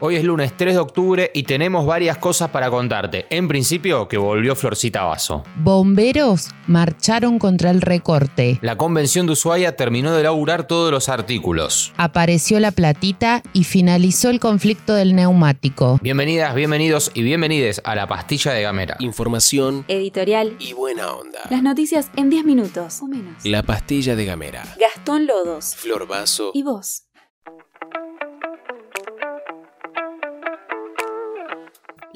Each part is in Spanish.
Hoy es lunes 3 de octubre y tenemos varias cosas para contarte. En principio, que volvió Florcita Vaso. Bomberos marcharon contra el recorte. La convención de Ushuaia terminó de elaborar todos los artículos. Apareció la platita y finalizó el conflicto del neumático. Bienvenidas, bienvenidos y bienvenides a la pastilla de Gamera. Información Editorial. y buena onda. Las noticias en 10 minutos o menos. La pastilla de Gamera. Gastón Lodos. Flor Vaso. ¿Y vos?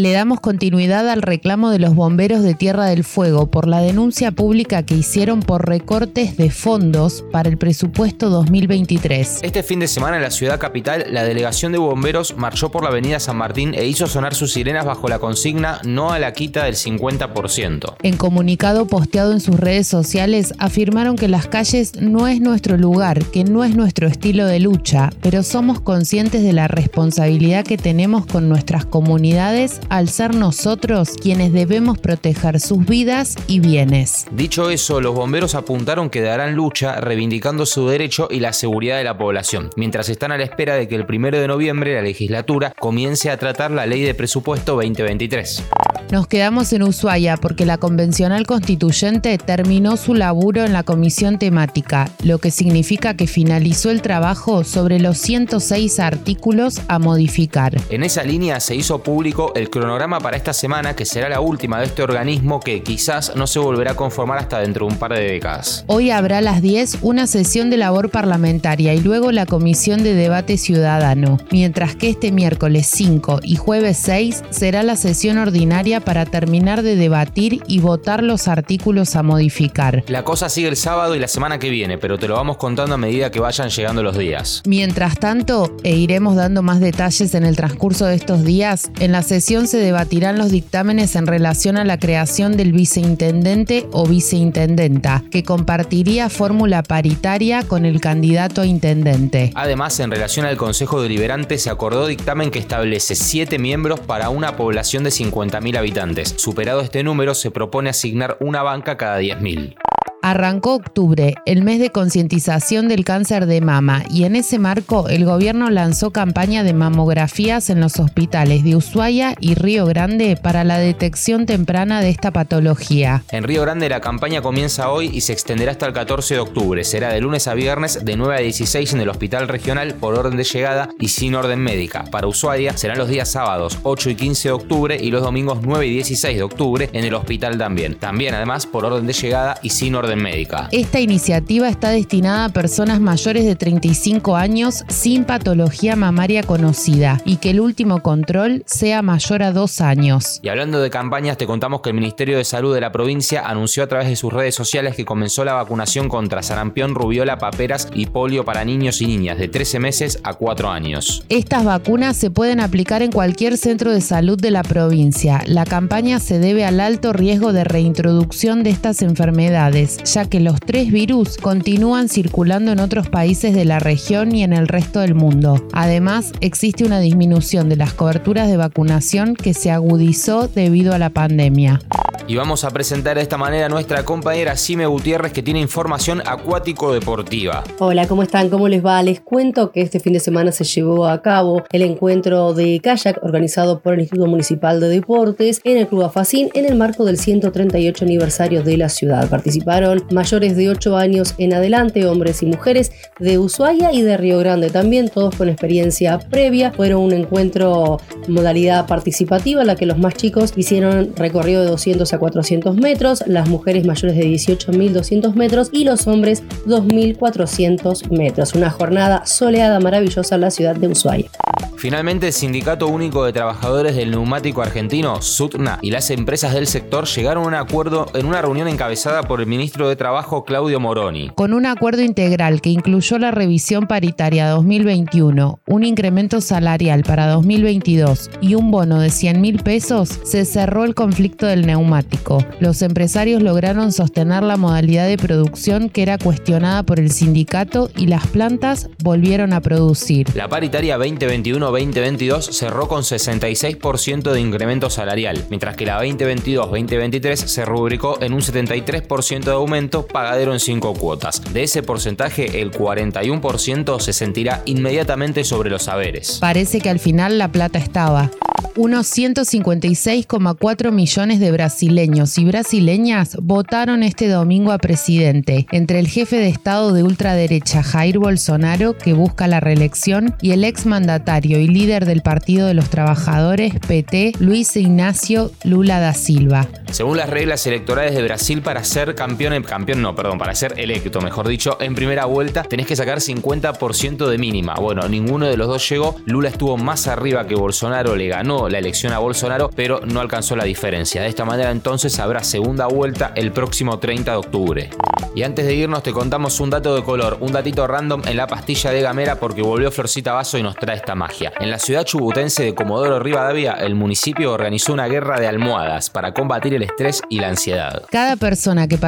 Le damos continuidad al reclamo de los bomberos de Tierra del Fuego por la denuncia pública que hicieron por recortes de fondos para el presupuesto 2023. Este fin de semana en la ciudad capital, la delegación de bomberos marchó por la avenida San Martín e hizo sonar sus sirenas bajo la consigna no a la quita del 50%. En comunicado posteado en sus redes sociales afirmaron que las calles no es nuestro lugar, que no es nuestro estilo de lucha, pero somos conscientes de la responsabilidad que tenemos con nuestras comunidades al ser nosotros quienes debemos proteger sus vidas y bienes. Dicho eso, los bomberos apuntaron que darán lucha reivindicando su derecho y la seguridad de la población, mientras están a la espera de que el 1 de noviembre la legislatura comience a tratar la ley de presupuesto 2023. Nos quedamos en Ushuaia porque la convencional constituyente terminó su laburo en la comisión temática, lo que significa que finalizó el trabajo sobre los 106 artículos a modificar. En esa línea se hizo público el cronograma para esta semana, que será la última de este organismo que quizás no se volverá a conformar hasta dentro de un par de décadas. Hoy habrá a las 10 una sesión de labor parlamentaria y luego la comisión de debate ciudadano, mientras que este miércoles 5 y jueves 6 será la sesión ordinaria para terminar de debatir y votar los artículos a modificar. La cosa sigue el sábado y la semana que viene, pero te lo vamos contando a medida que vayan llegando los días. Mientras tanto, e iremos dando más detalles en el transcurso de estos días, en la sesión se debatirán los dictámenes en relación a la creación del viceintendente o viceintendenta, que compartiría fórmula paritaria con el candidato a intendente. Además, en relación al Consejo Deliberante, se acordó dictamen que establece 7 miembros para una población de 50.000 habitantes. Superado este número, se propone asignar una banca cada 10.000. Arrancó octubre, el mes de concientización del cáncer de mama, y en ese marco el gobierno lanzó campaña de mamografías en los hospitales de Ushuaia y Río Grande para la detección temprana de esta patología. En Río Grande la campaña comienza hoy y se extenderá hasta el 14 de octubre. Será de lunes a viernes de 9 a 16 en el hospital regional por orden de llegada y sin orden médica. Para Ushuaia serán los días sábados 8 y 15 de octubre y los domingos 9 y 16 de octubre en el hospital también. También además por orden de llegada y sin orden médica. Esta iniciativa está destinada a personas mayores de 35 años sin patología mamaria conocida y que el último control sea mayor a dos años. Y hablando de campañas, te contamos que el Ministerio de Salud de la provincia anunció a través de sus redes sociales que comenzó la vacunación contra sarampión, rubiola, paperas y polio para niños y niñas de 13 meses a 4 años. Estas vacunas se pueden aplicar en cualquier centro de salud de la provincia. La campaña se debe al alto riesgo de reintroducción de estas enfermedades, ya que los tres virus continúan circulando en otros países de la región y en el resto del mundo. Además, existe una disminución de las coberturas de vacunación que se agudizó debido a la pandemia. Y vamos a presentar de esta manera a nuestra compañera Sime Gutiérrez que tiene información acuático-deportiva. Hola, ¿cómo están? ¿Cómo les va? Les cuento que este fin de semana se llevó a cabo el encuentro de kayak organizado por el Instituto Municipal de Deportes en el Club Afacín en el marco del 138 aniversario de la ciudad. Participaron mayores de 8 años en adelante, hombres y mujeres de Ushuaia y de Río Grande también, todos con experiencia previa. Fueron un encuentro modalidad participativa en la que los más chicos hicieron recorrido de 200 a 400 metros, las mujeres mayores de 18.200 metros y los hombres 2.400 metros. Una jornada soleada maravillosa en la ciudad de Ushuaia. Finalmente, el Sindicato Único de Trabajadores del Neumático Argentino, SUTNA, y las empresas del sector llegaron a un acuerdo en una reunión encabezada por el ministro ministro de Trabajo Claudio Moroni. Con un acuerdo integral que incluyó la revisión paritaria 2021, un incremento salarial para 2022 y un bono de 100 mil pesos, se cerró el conflicto del neumático. Los empresarios lograron sostener la modalidad de producción que era cuestionada por el sindicato y las plantas volvieron a producir. La paritaria 2021-2022 cerró con 66% de incremento salarial, mientras que la 2022-2023 se rubricó en un 73% de aumento pagadero en 5 cuotas. De ese porcentaje, el 41% se sentirá inmediatamente sobre los saberes. Parece que al final la plata estaba. Unos 156,4 millones de brasileños y brasileñas votaron este domingo a presidente, entre el jefe de Estado de ultraderecha Jair Bolsonaro, que busca la reelección, y el exmandatario y líder del Partido de los Trabajadores, PT, Luis Ignacio Lula da Silva. Según las reglas electorales de Brasil, para ser campeón, campeón no, perdón, para ser electo, mejor dicho, en primera vuelta tenés que sacar 50% de mínima. Bueno, ninguno de los dos llegó. Lula estuvo más arriba que Bolsonaro, le ganó la elección a Bolsonaro, pero no alcanzó la diferencia. De esta manera entonces habrá segunda vuelta el próximo 30 de octubre. Y antes de irnos te contamos un dato de color, un datito random en la pastilla de Gamera porque volvió Florcita Vaso y nos trae esta magia. En la ciudad chubutense de Comodoro Rivadavia, el municipio organizó una guerra de almohadas para combatir el estrés y la ansiedad. Cada persona que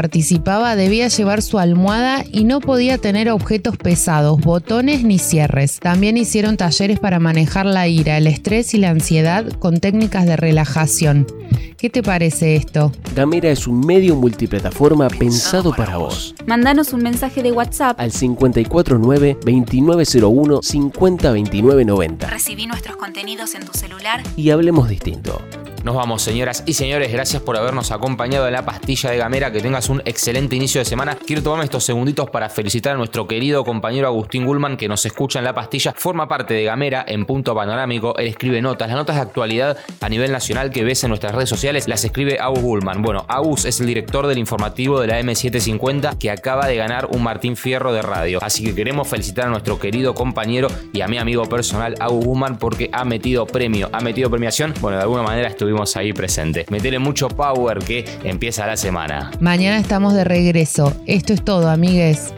debía llevar su almohada y no podía tener objetos pesados, botones ni cierres. También hicieron talleres para manejar la ira, el estrés y la ansiedad con técnicas de relajación. ¿Qué te parece esto? Gamera es un medio multiplataforma pensado para vos. Mándanos un mensaje de WhatsApp Al 549-2901-502990 Recibí nuestros contenidos en tu celular. y hablemos distinto. Nos vamos, señoras y señores. Gracias por habernos acompañado en la pastilla de Gamera. Que tengas un excelente inicio de semana. Quiero tomarme estos segunditos para felicitar a nuestro querido compañero Agustín Gulman, que nos escucha en la pastilla. Forma parte de Gamera en punto panorámico. Él escribe notas. Las notas de actualidad a nivel nacional que ves en nuestras redes sociales las escribe Agus Gulman. Bueno, Agus es el director del informativo de la M750 que acaba de ganar un Martín Fierro de radio. Así que queremos felicitar a nuestro querido compañero y a mi amigo personal Agus Gulman porque ha metido premio, ha metido premiación. Bueno, de alguna manera estuvimos ahí presentes. Metele mucho power que empieza la semana. Mañana estamos de regreso. Esto es todo, amigues.